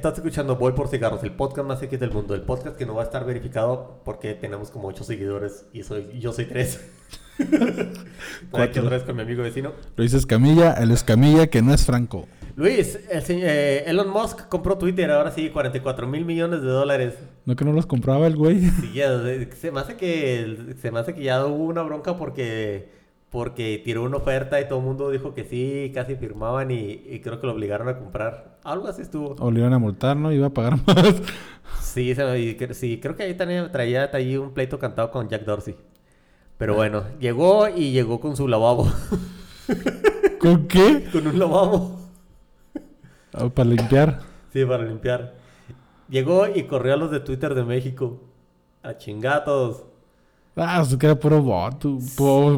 Estás escuchando Voy por Cigarros, el podcast más X del mundo. El podcast que no va a estar verificado porque tenemos como 8 seguidores y soy, yo soy 3. Cuatro. otra vez con mi amigo vecino. Luis Escamilla, el Escamilla que no es Franco. Luis, el señor, eh, Elon Musk compró Twitter, ahora sí, 44 mil millones de dólares. ¿No que no los compraba el güey? Sí, ya, se me hace que, se me hace que ya hubo una bronca porque porque tiró una oferta y todo el mundo dijo que sí, casi firmaban y, creo que lo obligaron a comprar. Algo así estuvo. O le iban a multar, ¿no? Iba a pagar más. Sí, sí creo que ahí también traía, traía un pleito cantado con Jack Dorsey. Pero bueno, llegó y llegó con su lavabo. ¿Con qué? con un lavabo. Ah, para limpiar. Sí, para limpiar. Llegó y corrió a los de Twitter de México. A chingatos. Ah, eso queda puro bot.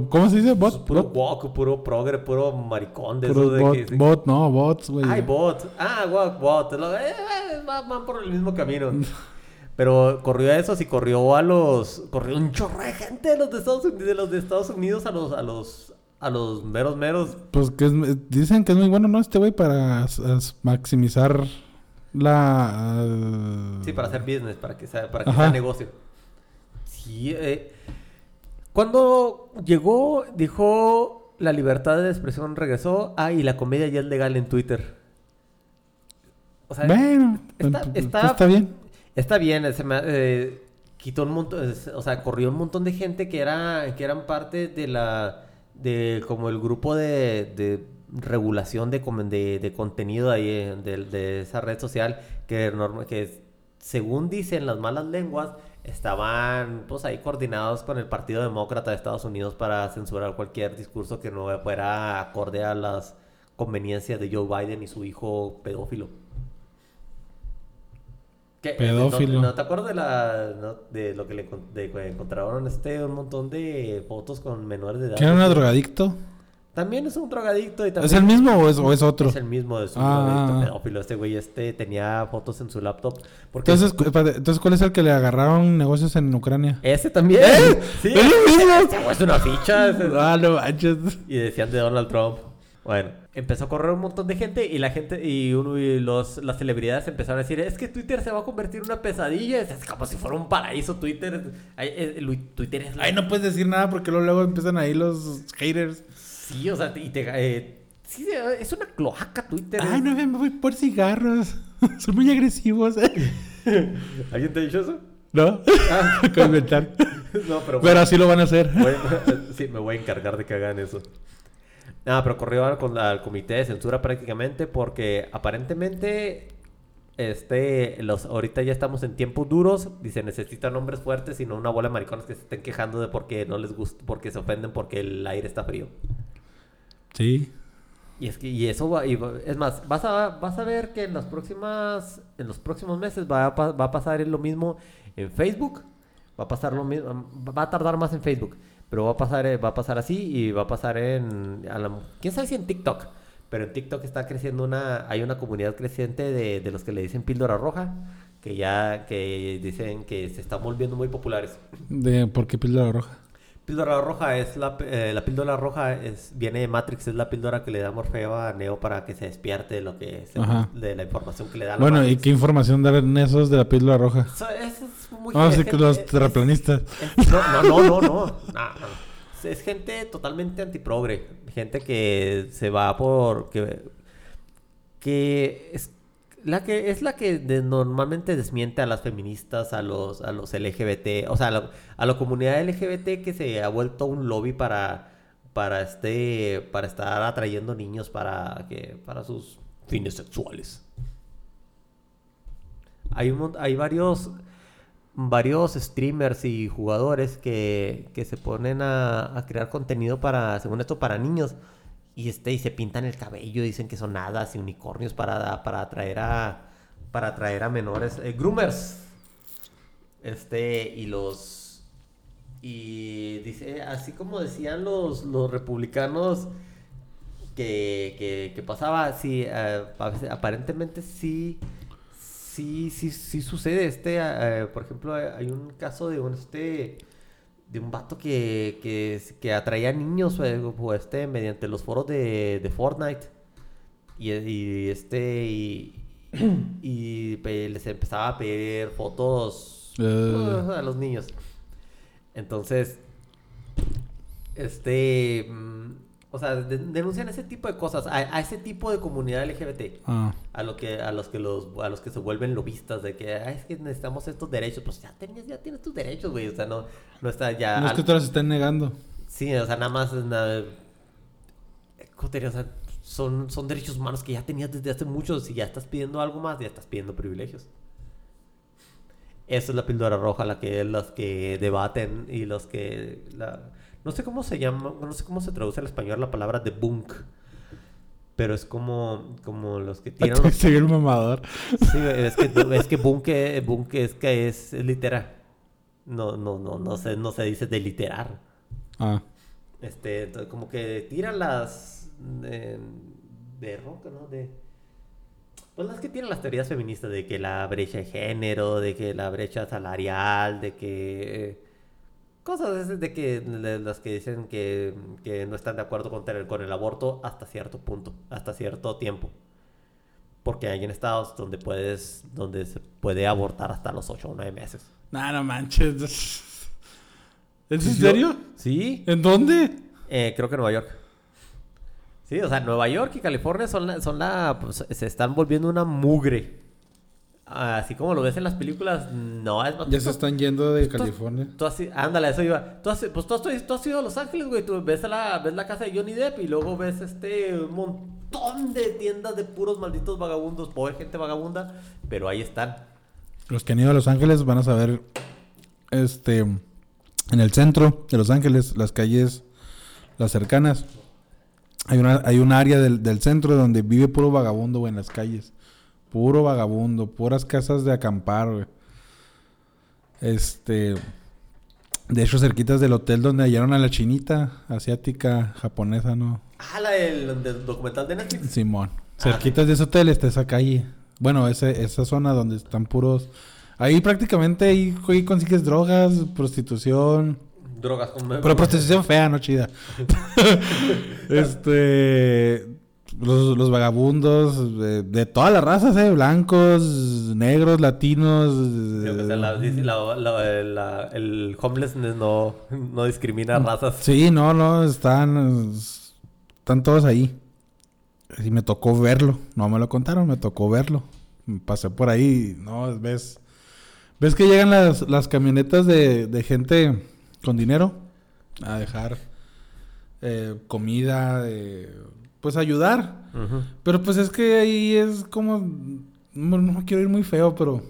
¿Cómo se dice? Bot. Puro walk, puro progre, puro maricón de puro eso bot, de que, bot, no, bots, güey. Ay, bot. Ah, walk, bot. Eh, eh, van por el mismo camino. Pero corrió a esos y corrió a los. Corrió un chorro de gente de los de Estados Unidos, de los de Estados Unidos a los, a los, a los meros meros. Pues que dicen que es muy bueno, ¿no? Este güey para maximizar la. sí, para hacer business, para que sea, para que sea negocio. Sí, eh. Cuando llegó, dijo la libertad de expresión regresó. Ah, y la comedia ya es legal en Twitter. O sea, bueno, está, pues, está bien Está bien, se me, eh, quitó un montón, o sea, corrió un montón de gente que era que eran parte de la de como el grupo de, de regulación de, de, de contenido ahí eh, de, de, esa red social que, que según dicen las malas lenguas estaban pues ahí coordinados con el Partido Demócrata de Estados Unidos para censurar cualquier discurso que no fuera acorde a las conveniencias de Joe Biden y su hijo pedófilo. Pedófilo. ¿no, te acuerdas de, la, de lo que le de, encontraron este, un montón de fotos con menores de edad? ¿Que era un drogadicto? También es un drogadicto. Y también ¿Es el mismo o es, o es otro? Es el mismo, es un ah. drogadicto pedófilo. Este güey este tenía fotos en su laptop. Porque... Entonces, entonces, ¿cuál es el que le agarraron negocios en Ucrania? Ese también. ¿Eh? Sí. ¿Es el mismo? Es una ficha. Ah, no manches. Y decían de Donald Trump. Bueno, empezó a correr un montón de gente y la gente y, uno, y los, las celebridades empezaron a decir, es que Twitter se va a convertir en una pesadilla, es como si fuera un paraíso Twitter. Eh, Twitter es... Ay, no puedes decir nada porque luego, empiezan ahí los haters. Sí, o sea, y te... Eh, sí, es una cloaca Twitter. Ay, no, me voy por cigarros. Son muy agresivos. ¿Alguien te ha dicho eso? ¿No? Ah. Comentar. no, pero, pero así lo van a hacer. sí, me voy a encargar de que hagan eso. Nada, pero corrió al, al, comité de censura prácticamente porque aparentemente este los ahorita ya estamos en tiempos duros y se necesitan hombres fuertes y no una bola de maricones que se estén quejando de porque no les gusta, porque se ofenden porque el aire está frío. Sí. Y es que y eso va, y es más, vas a vas a ver que en las próximas en los próximos meses va a, va a pasar lo mismo en Facebook, va a pasar lo mismo, va a tardar más en Facebook pero va a pasar, eh, va a pasar así y va a pasar en... ¿Quién sabe si en TikTok? Pero en TikTok está creciendo una... Hay una comunidad creciente de, de los que le dicen píldora roja, que ya que dicen que se están volviendo muy populares. ¿De por qué píldora roja? Píldora roja es la, eh, la píldora roja es viene de Matrix es la píldora que le da Morfeo a Neo para que se despierte de lo que de la información que le da. Bueno y qué información dan esos de la píldora roja. Eso, es muy. Vamos a que los terraplanistas. no, no, no, no, no, Es gente totalmente antiprogre, gente que se va por que que es la que es la que normalmente desmiente a las feministas, a los, a los LGBT, o sea, a la, comunidad LGBT que se ha vuelto un lobby para, para, este, para estar atrayendo niños para, que, para sus fines sexuales. Hay, un, hay varios, varios streamers y jugadores que, que se ponen a, a crear contenido para, según esto, para niños y este y se pintan el cabello dicen que son hadas y unicornios para, para atraer a para atraer a menores eh, groomers. Este y los y dice así como decían los los republicanos que, que, pasaba sí eh, aparentemente sí sí sí sí sucede este eh, por ejemplo hay un caso de este de un vato que, que, que atraía niños pues, este, mediante los foros de, de Fortnite. Y, y este y, y les empezaba a pedir fotos Eh. uh, a los niños. Entonces, este, mm, o sea, de- denuncian ese tipo de cosas, a, a ese tipo de comunidad LGBT. Ah. A, lo que, a, los que los, a los que se vuelven lobistas de que "Ay, es que necesitamos estos derechos. Pues ya, tenías, ya tienes tus derechos, güey. O sea, no, no está ya. No es al- que te los estén negando. Sí, o sea, nada más. Nada. O sea, son, son derechos humanos que ya tenías desde hace mucho. Si ya estás pidiendo algo más, ya estás pidiendo privilegios. Esa es la píldora roja, la que los que debaten y los que. La... No sé cómo se llama, no sé cómo se traduce al español la palabra debunk. Pero es como, como los que tiran los Soy el mamador. Sí, es que, es que bunke, bunke es que es, es literar. No, no, no, no se, no se dice de literar. Ah. Este, entonces, como que tiran las de, de roca, ¿no? De, pues las que tiran las teorías feministas de que la brecha de género, de que la brecha salarial, de que cosas de que de las que dicen que, que no están de acuerdo con, tener- con el aborto hasta cierto punto, hasta cierto tiempo. Porque hay en estados donde puedes, donde se puede abortar hasta los 8 o 9 meses. Nah, no manches. ¿Es en serio? Sí, ¿En dónde? Eh, creo que Nueva York. Sí, o sea, Nueva York y California son la, son la pues, se están volviendo una mugre. Así como lo ves en las películas, no es Ya se están yendo de tú- California. Tú has, ándale, eso iba. Tú pues tú has, tú has ido a Los Ángeles, güey. Tú ves, la, ves la casa de Johnny Depp y luego ves este un montón de tiendas de puros malditos vagabundos, pobre gente vagabunda, pero ahí están. Los que han ido a Los Ángeles van a saber, este, en el centro de Los Ángeles, las calles, las cercanas, hay una, hay un área del, del centro donde vive puro vagabundo, güey, en las calles. Puro vagabundo, puras casas de acampar, güey. Este, de hecho, cerquitas del hotel donde hallaron a la chinita asiática, japonesa, ¿no? Ah, la del, del documental de Netflix. Simón. Ah. Cerquitas de ese hotel está esa calle. Bueno, ese, esa zona donde están puros... Ahí prácticamente ahí, ahí consigues drogas, prostitución. Drogas con Pero prostitución fea, no chida. este... Los, los vagabundos de, de todas las razas, ¿eh? Blancos, negros, latinos. O sea, la- dice la- la- la- el homelessness no, no discrimina razas. Sí, no, no, están, están todos ahí. Y me tocó verlo. No me lo contaron, me tocó verlo. Pasé por ahí, no, ves, ves que llegan las, las camionetas de, de gente con dinero a dejar eh, comida, eh, pues ayudar. Pero pues es que ahí es como, no, no quiero ir muy feo, pero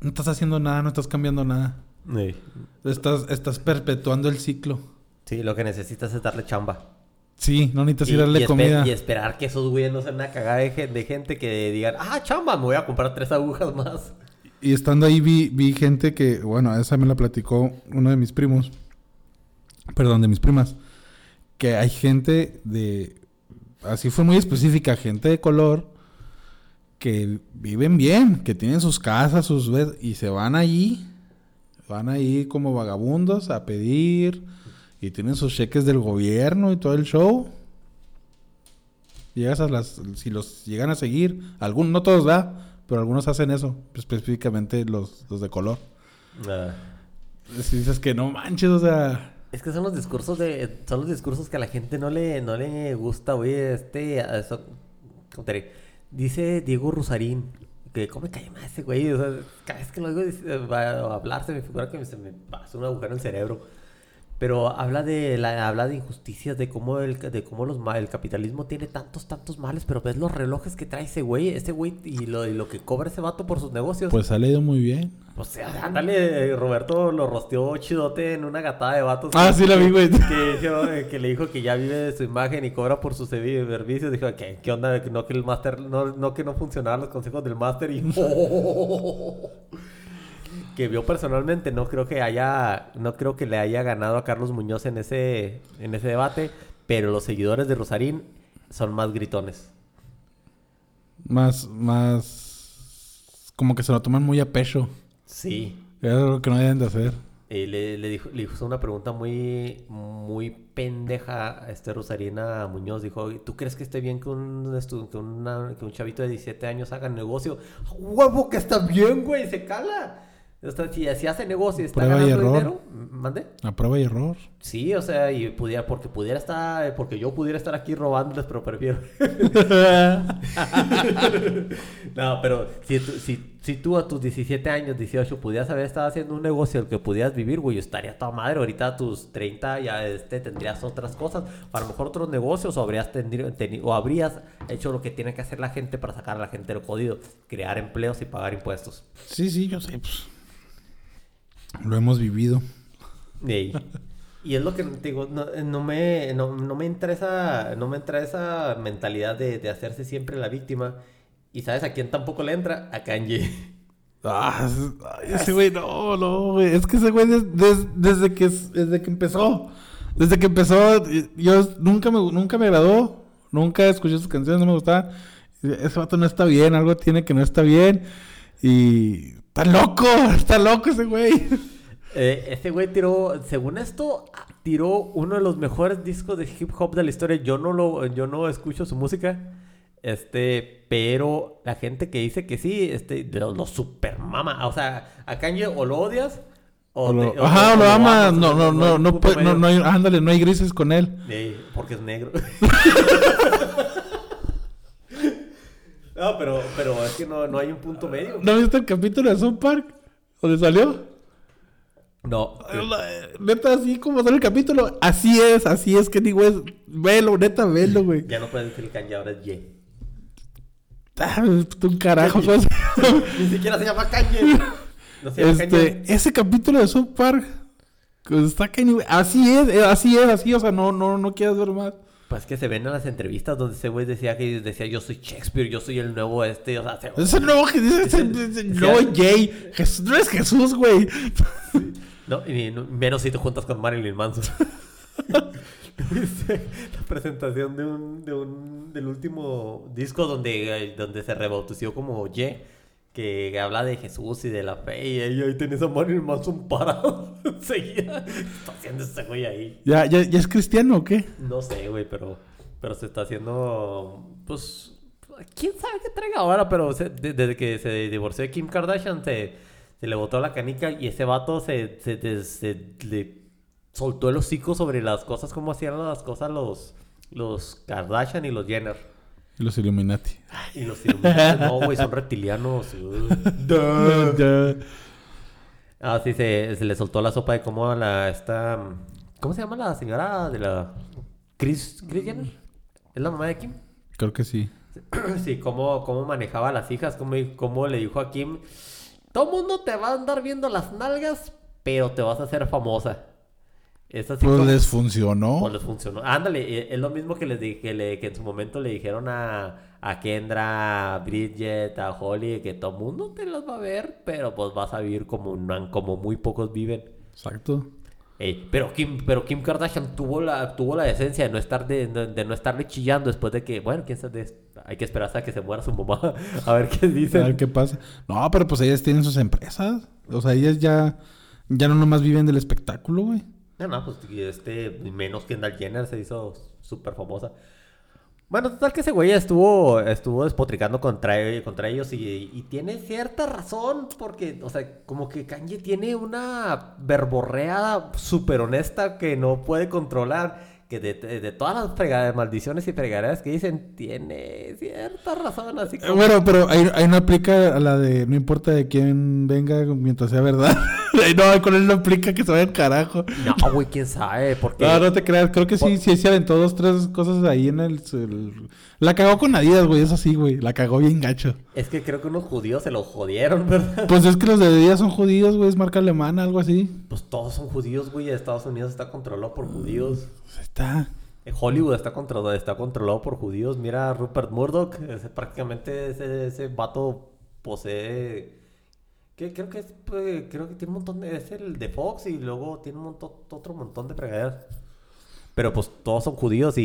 no estás haciendo nada, no estás cambiando nada. Sí. Estás, estás perpetuando el ciclo. Sí, lo que necesitas es darle chamba. Sí, no necesitas Y, ir a darle y comida. y esperar que esos güeyes no sean una cagada de, de gente que digan, ah, chamba, me voy a comprar tres agujas más. Y estando ahí vi, vi gente que, bueno, esa me la platicó uno de mis primos. Perdón, de mis primas. Que hay gente de... Así fue muy específica, gente de color que viven bien, que tienen sus casas, sus... Y se van allí, van ahí como vagabundos a pedir y tienen sus cheques del gobierno y todo el show. Llegas a las... Si los llegan a seguir, algunos, no todos da, pero algunos hacen eso, específicamente los, los de color. Ah. Si dices que no manches, o sea... Es que son los discursos de... Son los discursos que a la gente no le, no le gusta, güey. Este... Eso. Dice Diego Rusarín. Que cómo me cae más ese güey. O sea, cada vez que lo digo va a hablar se me figura que se me pasa un agujero en el cerebro. Pero habla de la, habla de injusticias, de cómo el, de cómo los el capitalismo tiene tantos, tantos males, pero ves los relojes que trae ese güey, ese güey y lo, y lo que cobra ese vato por sus negocios. Pues ha leído muy bien. O sea, ándale, Roberto lo rosteó chidote en una gatada de vatos. Ah, que- sí la vi, güey. Que, dijo, eh, que le dijo que ya vive de su imagen y cobra por sus servi- servicios. Dijo, ¿qué, qué onda? Que No que el máster, no, no que no funcionaban los consejos del máster y... que vio personalmente, no creo que haya, no creo que le haya ganado a Carlos Muñoz en ese, en ese debate, pero los seguidores de Rosarín son más gritones. Más, más... Como que se lo toman muy a pecho. Sí. Es algo que no deben de hacer. Eh, le, le dijo, le hizo una pregunta muy, muy pendeja este Rosarina Muñoz dijo, ¿tú crees que esté bien que un, que una- que un chavito de 17 años haga negocio? ¡Huevo que está bien, güey! ¡Se cala! O sea, si, si hace negocio y está Prueba y ganando error. dinero, ¿mande? A prueba y error. Sí, o sea, y pudiera, porque pudiera estar, porque yo pudiera estar aquí robándoles, pero prefiero. no, pero si si, si tú a tus 17 años, 18, pudieras haber estado haciendo un negocio del que pudieras vivir, güey, estaría toda madre. Ahorita a tus 30 ya este, tendrías otras cosas, a lo mejor otros negocios, o habrías, tendri- teni- o habrías hecho lo que tiene que hacer la gente para sacar a la gente del jodido, crear empleos y pagar impuestos. Sí, sí, yo sé, pues. Lo hemos vivido. Y es lo que te digo, no, no me, no, no me entra esa, no me entra esa mentalidad de, de hacerse siempre la víctima. Y sabes a quién tampoco le entra, a Kanye. Ah, ese güey, no, no, güey. Es que ese güey des- des- desde, que, desde que empezó, desde que empezó, yo nunca me, nunca me agradó, nunca escuché sus canciones, no me gustaba. Ese vato no está bien, algo tiene que no está bien. Y está loco, está loco ese güey. Eh, ese güey tiró, según esto, tiró uno de los mejores discos de hip hop de la historia. Yo no lo, yo no escucho su música. Este, pero la gente que dice que sí, este, lo, lo super mama. O sea, a Kanye o lo odias. O te- lo- ajá, o lo ama, amas, no, no, no, no, punto puede- no, no hay, ándale, no hay grises con él. Porque es negro. no, pero, pero es que no, no hay un punto medio. ¿No viste el capítulo de South Park? ¿Dónde salió? No. Neta, así como sale el capítulo, así es, así es, digo, es, velo, neta, velo, güey. Ya no puedes decir Kanye, ahora es Ye. Ah, un carajo, pues. Ni siquiera se llama Kanye. No se llama Este, Kanye. ese capítulo de South Park, que está Kanye, güey, así es, eh, así es, así, o sea, no, no, no quieras ver más. Pues que se ven en las entrevistas donde ese güey decía que decía yo soy Shakespeare, yo soy el nuevo este, o sea, se- Es el nuevo que dice, es el, es el nuevo Jay. Jesús, no es Jesús, güey. no, y no- menos si te juntas con Marilyn Manson. ¿Viste la presentación de un, de un del último disco donde, eh, donde se rebautizó como Ye, que habla de Jesús y de la fe, y ahí, tenés a Marilyn Manson parado enseguida. ¿Qué está haciendo ese güey ahí? ¿Ya, ya, ¿Ya es cristiano o qué? No sé, güey, pero, pero se está haciendo, pues, quién sabe qué traiga ahora, pero se- desde que se divorció de Kim Kardashian se, se le botó la canica y ese vato se, se, le soltó el hocico sobre las cosas, como hacían las cosas los, los Kardashian y los Jenner. Y los Illuminati. Y los Illuminati, no, güey, son reptilianos. Ah, sí, se, se le soltó la sopa de cómo la, esta, ¿cómo se llama la señora de la, Chris, Chris Jenner? ¿Es la mamá de Kim? Creo que sí. Sí, cómo, cómo manejaba a las hijas, cómo, cómo le dijo a Kim, todo mundo te va a andar viendo las nalgas, pero te vas a hacer famosa. Es así Pues como- les funcionó. pues les funcionó. Ándale, eh, es lo mismo que les dije, que, le- que en su momento le dijeron a, a Kendra, a Bridget, a Holly, que todo mundo te las va a ver, pero pues vas a vivir como, un- como muy pocos viven. Exacto. Ey, pero Kim, pero Kim Kardashian tuvo la, tuvo la decencia de no estar de, de- no estarle chillando después de que, bueno, quién sabe, hay que esperar hasta que se muera su mamá a ver qué A dicen. ver qué pasa. No, pero pues ellas tienen sus empresas. O sea, ellas ya, ya no nomás viven del espectáculo, güey. No, no, pues este, menos Kendall Jenner se hizo súper famosa. Bueno, total que ese güey estuvo, estuvo despotricando contra, contra ellos y, y tiene cierta razón porque, o sea, como que Kanye tiene una verborrea súper honesta que no puede controlar. Que de, de- de todas las fregaderas, maldiciones y fregaderas que dicen, tiene cierta razón, así Eh, como... Bueno, pero ahí, ahí no aplica a la de no importa de quién venga mientras sea verdad. No, con él no aplica que se vaya al carajo. No, güey, quién sabe, porque... No, no te creas, creo que sí, sí se aventó dos, tres cosas ahí en el, el- La cagó con Adidas, güey, eso sí, güey. La cagó bien gacho. Es que creo que unos judíos se lo jodieron, ¿verdad? Pues es que los de Adidas son judíos, güey, es marca alemana, algo así. Pues todos son judíos, güey. Estados Unidos está controlado por judíos. Pues está. Hollywood está controlado, está controlado por judíos. Mira a Rupert Murdoch. prácticamente ese, ese vato posee... Que creo que es, pues, creo que tiene un montón de... Es el de Fox y luego tiene un otro montón de fregaderas. Pero pues todos son judíos y,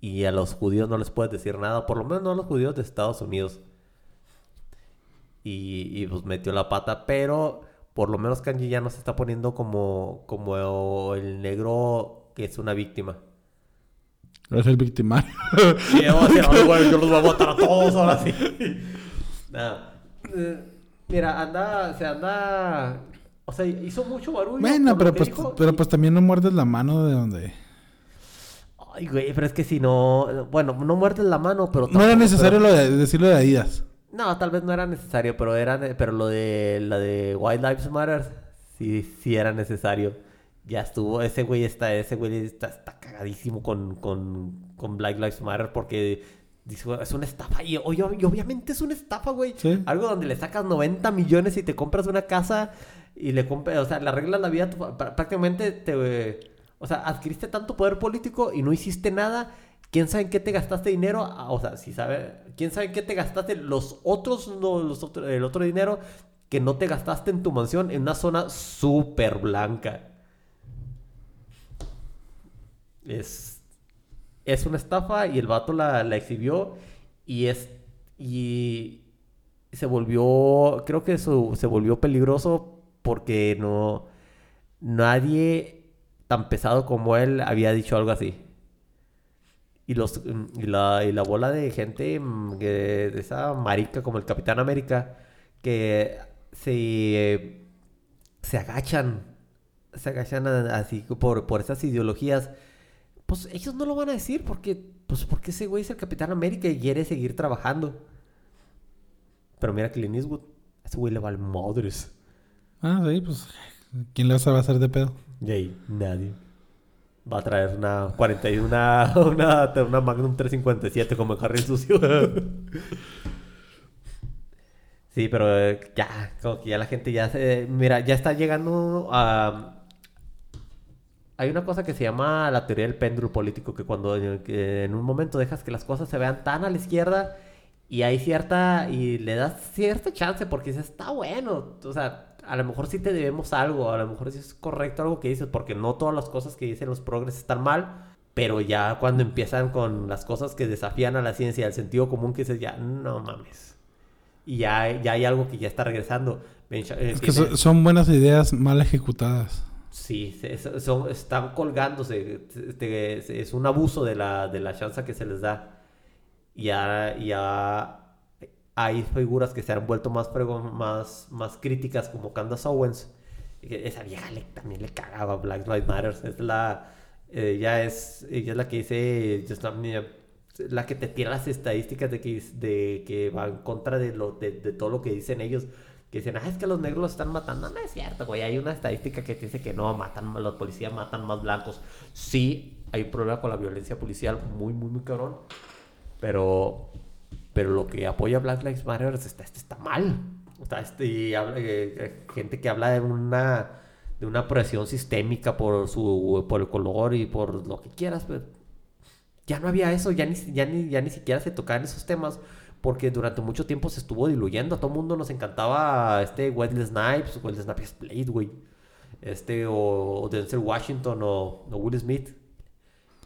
y, y a los judíos no les puedes decir nada. Por lo menos no a los judíos de Estados Unidos. Y, y, pues metió la pata, pero por lo menos Kanji ya no se está poniendo como, como el negro que es una víctima. Es el victimario. Yo, yo los voy a matar a todos ahora sí. Nada. Eh, mira, anda, se anda. O sea, hizo mucho barullo. Bueno, pero pues, pero pues también no muerdes la mano de donde. Ay, güey, pero es que si no. Bueno, no muerdes la mano, pero. no era necesario lo de, decirlo de Adidas. No, tal vez no era necesario, pero era, pero lo de la de White Lives Matter sí, sí era necesario. Ya estuvo, ese güey está, ese güey está, está cagadísimo con, con, con Black Lives Matter porque es una estafa. Y, obviamente es una estafa, güey. Algo donde le sacas 90 millones y te compras una casa y le compras, o sea, le arreglas la vida, prácticamente te, o sea, adquiriste tanto poder político y no hiciste nada. ¿Quién sabe en qué te gastaste dinero? Ah, o sea, si sabe, ¿quién sabe en qué te gastaste los otros, no, los el otro dinero que no te gastaste en tu mansión en una zona súper blanca? Es, es una estafa y el vato la, la exhibió y es, y se volvió, creo que se volvió peligroso porque no, nadie tan pesado como él había dicho algo así. Y, los, y, la, y la bola de gente, mm, de esa marica como el Capitán América, que se, se agachan, se agachan así por, por esas ideologías, pues ellos no lo van a decir porque, pues porque ese güey es el Capitán América y quiere seguir trabajando. Pero mira Clint Eastwood, ese güey le va al madres. Ah, sí, pues, ¿quién le va a hacer de pedo? Y ahí, nadie. Va a traer una 41, una, una, una Magnum 357 como el Harry sucio. sí, pero eh, ya, como que ya la gente ya se... Mira, ya está llegando a... Hay una cosa que se llama la teoría del péndulo político, que cuando en un momento dejas que las cosas se vean tan a la izquierda y hay cierta... y le das cierta chance porque dices, está bueno, o sea a lo mejor sí te debemos algo, a lo mejor sí es correcto algo que dices, porque no todas las cosas que dicen los progres están mal, pero ya cuando empiezan con las cosas que desafían a la ciencia, al sentido común, que dices, ya, no mames. Y ya, ya hay algo que ya está regresando. es eh, que son buenas ideas mal ejecutadas. Sí, son, están colgándose. Es un abuso de la, de la chance que se les da. Ya, ya hay figuras que se han vuelto más, más, más críticas como Candace Owens. Esa vieja le, también le cagaba Black Lives Matter. Es la, ella, es, ella es la que dice, la que te tira las estadísticas de que, de que va en contra de, lo, de, todo lo que dicen ellos. Que dicen, ah, es que los negros los están matando. No, es cierto, güey. Hay una estadística que dice que no, matan, los policías matan más blancos. Sí, hay un problema con la violencia policial muy, muy, muy cabrón. Pero pero lo que apoya Black Lives Matter está, está mal. O sea, este, habla, eh, eh, gente que habla de una, de una presión sistémica por, su, por el color y por lo que quieras. Pero ya no había eso, ya ni, ya, ni, ya ni siquiera se tocaban esos temas porque durante mucho tiempo se estuvo diluyendo. A todo mundo nos encantaba este Wesley Snipes, Wesley Snipes Blade, güey. Este, o, Denzel Washington, o, o, Will Smith.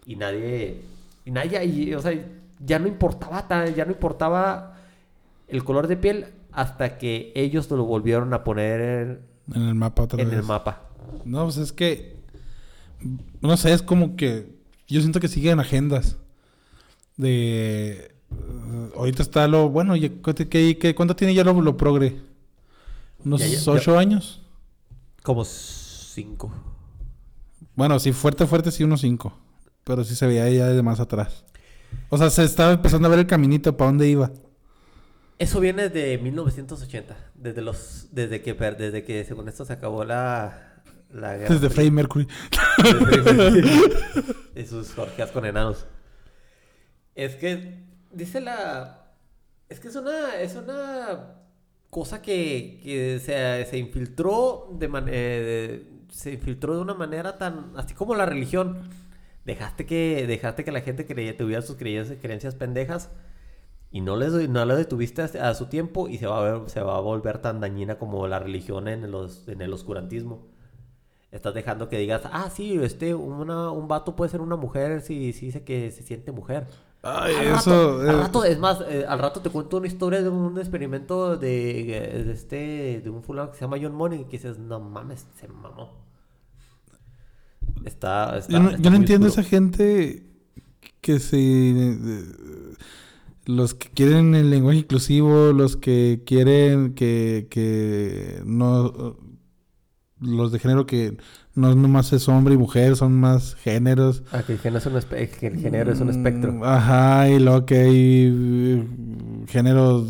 Y nadie, y nadie, o sea, ya no importaba, ya no importaba el color de piel hasta que ellos lo volvieron a poner en, el mapa otra en el mapa. No, pues es que no sé, es como que yo siento que siguen agendas de ahorita está lo bueno, ¿qué, cuánto tiene ya lo, progre? ¿Unos ocho años? Como cinco. Bueno, sí, fuerte, fuerte, sí, unos cinco. Pero sí se veía ya de más atrás. O sea, se estaba empezando a ver el caminito para dónde iba. Eso viene de 1980, desde los desde que desde que según esto se acabó la la guerra. Desde Freddie Mercury. y sus orgías con enanos. Es que dice la es que es una es una cosa que, que se, se infiltró de, eh, se infiltró de una manera tan así como la religión dejaste que, dejaste que la gente creyera, tuviera sus creencias, creencias pendejas y no les no le detuviste a, su tiempo y se va a, ver, se va a volver tan dañina como la religión en, los, en el oscurantismo. Estás dejando que digas, ah, sí, este, una, un vato puede ser una mujer si, si dice que se siente mujer. Ay, eso. al rato, es más, eh, al rato te cuento una historia de un experimento de, de, este, de un fulano que se llama John Money que dices, no mames, se mamó. Está, está- Yo no, está yo no muy entiendo oscuro. esa gente que se... Los que quieren el lenguaje inclusivo, los que quieren que, que no... Los de género que no nomás es hombre y mujer, son más géneros. Ah, que el género es un, espe- el género es un espectro. Mm, Ajá, y luego que hay eh, géneros...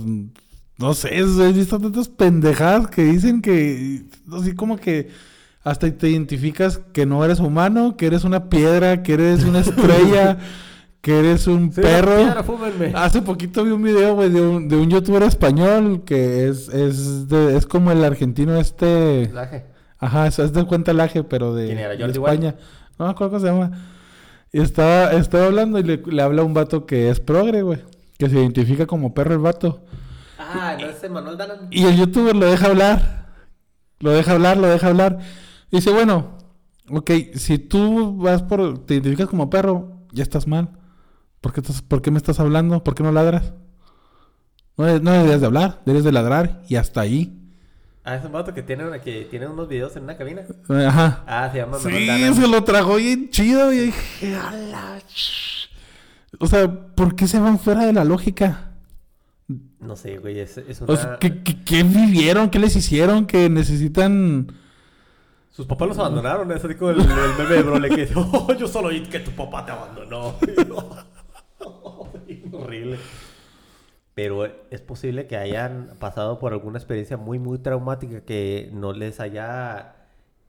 No sé, he visto tantas pendejadas que dicen que... Así como que hasta te identificas que no eres humano, que eres una piedra, que eres una estrella, que eres un Sí, perro. piedra. Hace poquito vi un video, güey, de un, de un youtuber español que es, es, de- es como el argentino este... Laje. Ajá, eso es de cuenta laje, pero de, ¿Quién era? de ¿Jordi España. No me acuerdo cómo se llama. Y estaba, estaba hablando y le, le habla a un vato que es progre, güey. Que se identifica como perro el vato. Ah, no es Emanuel Danan. Y el youtuber lo deja hablar. Lo deja hablar, lo deja hablar. Y dice, bueno, ok, si tú vas por... Te identificas como perro, ya estás mal. ¿Por qué, estás, ¿por qué me estás hablando? ¿Por qué no ladras? No, no deberías de hablar, deberías de ladrar y hasta ahí. Ah, es un vato que tiene, una- que tiene unos videos en una cabina. Ajá. Ah, se llama Sí, se lo trajo bien chido y dije, "A la ch-". O sea, ¿por qué se van fuera de la lógica? No sé, güey, es, es una... O sea, ¿qué, qué, qué vivieron? ¿Qué les hicieron? Que necesitan... Sus papás los abandonaron, es así como el, el meme de Brole que dice, oh, yo solo oí que tu papá te abandonó. Horrible. Pero es posible que hayan pasado por alguna experiencia muy, muy traumática que no les haya...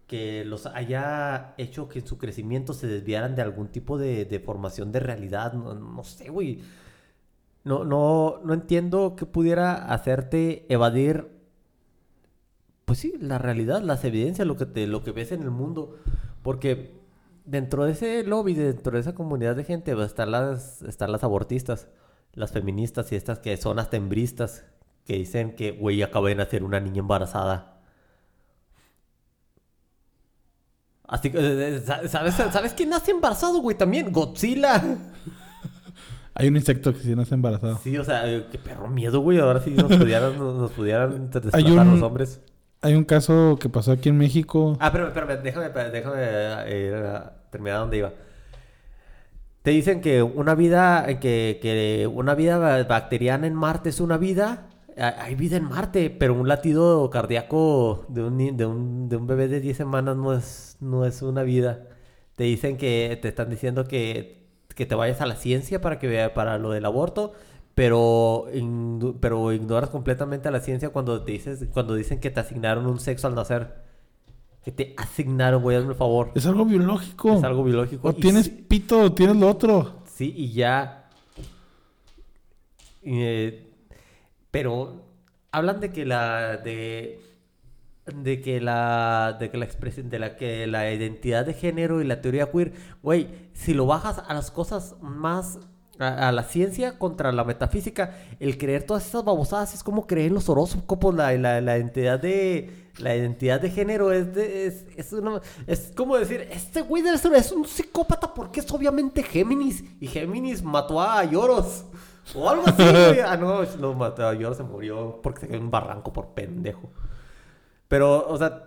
que los haya hecho que en su crecimiento se desviaran de algún tipo de, de formación de realidad. No, no sé, güey. No, no, no entiendo qué pudiera hacerte evadir pues sí, la realidad, las evidencias, lo que te, lo que ves en el mundo. Porque dentro de ese lobby, dentro de esa comunidad de gente, estar las, están las abortistas, las feministas y estas que son hasta hembristas, que dicen que, güey, acaba de nacer una niña embarazada. Así que, eh, eh, ¿sabes, ¿sabes quién nace embarazado, güey? También, Godzilla. Hay un insecto que sí nace embarazado. Sí, o sea, eh, qué perro miedo, güey. Ahora sí nos pudieran, nos, pudieran un- los hombres. Hay un caso que pasó aquí en México. Ah, pero espérame, déjame, déjame eh, terminar donde iba. Te dicen que una vida, que, que una vida ba- bacteriana en Marte es una vida. Ha- Hay vida en Marte, pero un latido cardíaco de un, de un, de un bebé de 10 semanas no es, no es una vida. Te dicen que te están diciendo que, que te vayas a la ciencia para que vea para lo del aborto, pero, pero ignoras completamente a la ciencia cuando te dices, cuando dicen que te asignaron un sexo al nacer. Que te asignaron, güey, hazme el favor. Es algo biológico. Es algo biológico. O Y tienes sí- pito o tienes lo otro. Sí, y ya. Eh, pero hablan de que la. de. De que la. De que la expresión. De la que la identidad de género y la teoría queer. Güey, si lo bajas a las cosas más. A, a la ciencia contra la metafísica, el creer todas esas babosadas es como creer en los horóscopos, la, la, la identidad de. La identidad de género es de, es, es, una- es como decir, este güey debe ser es un psicópata porque es obviamente Géminis. Y Géminis mató a Lloros. O algo así, güey. Ah, no, lo mató a Lloros, se murió porque se cayó en un barranco por pendejo. Pero, o sea,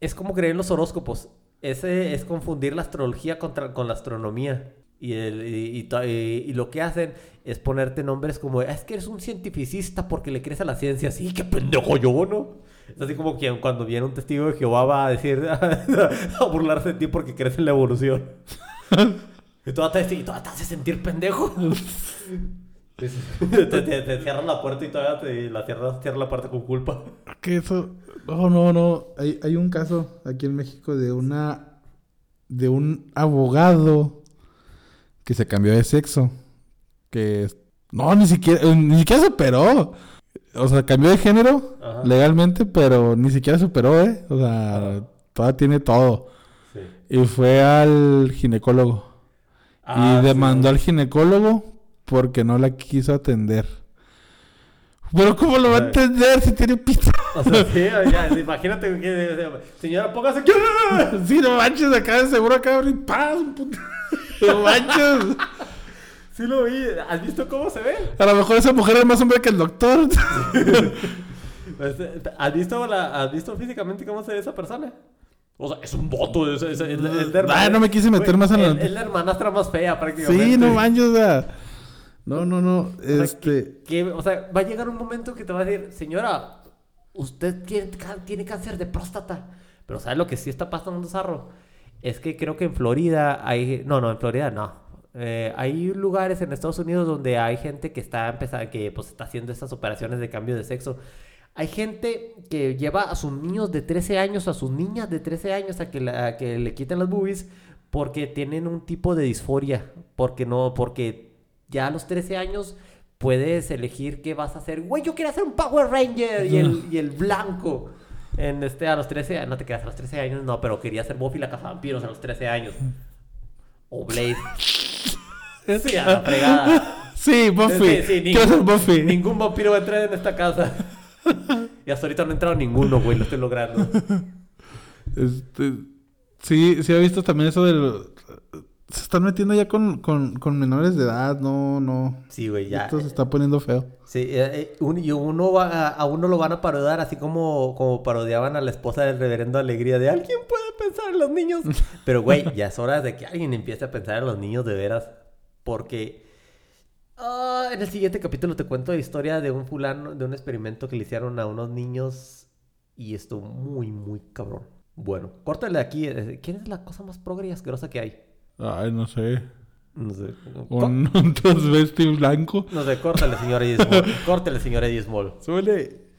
es como creer en los horóscopos. Ese es confundir la astrología contra, con la astronomía. Y, el- y, lo que hacen es ponerte nombres como, es que eres un cientificista porque le crees a la ciencia. Sí, qué pendejo yo, ¿no? Es así como quien cuando viene un testigo de Jehová va a decir, a burlarse de ti porque crees en la evolución. y tú te, y todavía te hace sentir pendejo. te, te- te cierran la puerta y todavía te la cierras, cierras la puerta con culpa. Que eso. No, no, no. Hay, hay un caso aquí en México de una. de un abogado que se cambió de sexo. Que. No, ni siquiera. eh, Ni siquiera superó. O sea, cambió de género Ajá. legalmente, pero ni siquiera superó, ¿eh? O sea, todavía tiene todo. Sí. Y fue al ginecólogo. Ah, y sí. demandó al ginecólogo porque no la quiso atender. Pero ¿cómo lo va a Ajá. entender si tiene pito? O sea, sí, ya, imagínate que, señora, póngase. Sí, no manches, acá de seguro acá abrir paz, puta. No manches. Sí lo vi. ¿Has visto cómo se ve? A lo mejor esa mujer es más hombre que el doctor. Este, ¿Has visto, la, ¿Has visto físicamente cómo se ve esa persona? O sea, es un voto. Es, es- es- hermana- Ah, no me quise meter más en la- Es, la hermanastra más fea, prácticamente. Sí, no manches, o sea. No, no, no. sea, Este. Que, o sea, va a llegar un momento que te va a decir, señora, usted tiene, tiene cáncer de próstata. Pero ¿sabes lo que sí está pasando, Zarro? Es que creo que en Florida hay... No, no, en Florida no. Eh, hay lugares en Estados Unidos donde hay gente que está empezando, que pues está haciendo estas operaciones de cambio de sexo. Hay gente que lleva a sus niños de 13 años, a sus niñas de 13 años a que, la- a que le quiten las boobies porque tienen un tipo de disforia. Porque no, porque ya a los 13 años puedes elegir qué vas a hacer. Güey, yo quiero hacer un Power Ranger y el, y el blanco. En este, a los 13 años, no te quedas a los 13 años, no, pero quería ser Buffy la cazavampiros a los 13 años. O Blade. Sí, a la fregada. Sí, Buffy. Sí, sí, Quiero ser Buffy. Ningún vampiro va a entrar en esta casa. y hasta ahorita no ha entrado ninguno, güey, lo estoy logrando. Este, sí, sí he visto también eso del... Se están metiendo ya con, con, con menores de edad, no, no. Sí, güey, ya. Esto se está poniendo feo. Sí, eh, eh, un- y uno va a, uno lo van a parodiar así como, como parodiaban a la esposa del reverendo Alegría de alguien puede pensar en los niños. Pero güey, ya es hora de que alguien empiece a pensar en los niños de veras. Porque ah, en el siguiente capítulo te cuento la historia de un fulano, de un experimento que le hicieron a unos niños. Y esto muy, muy cabrón. Bueno, córtale aquí. eh, ¿Quién es la cosa más progre y asquerosa que hay? Ay, no sé. No sé. Un, un transvesti blanco. No sé, córtale, señor Eddie Small. Córtale, señor Eddie Small. Súbele.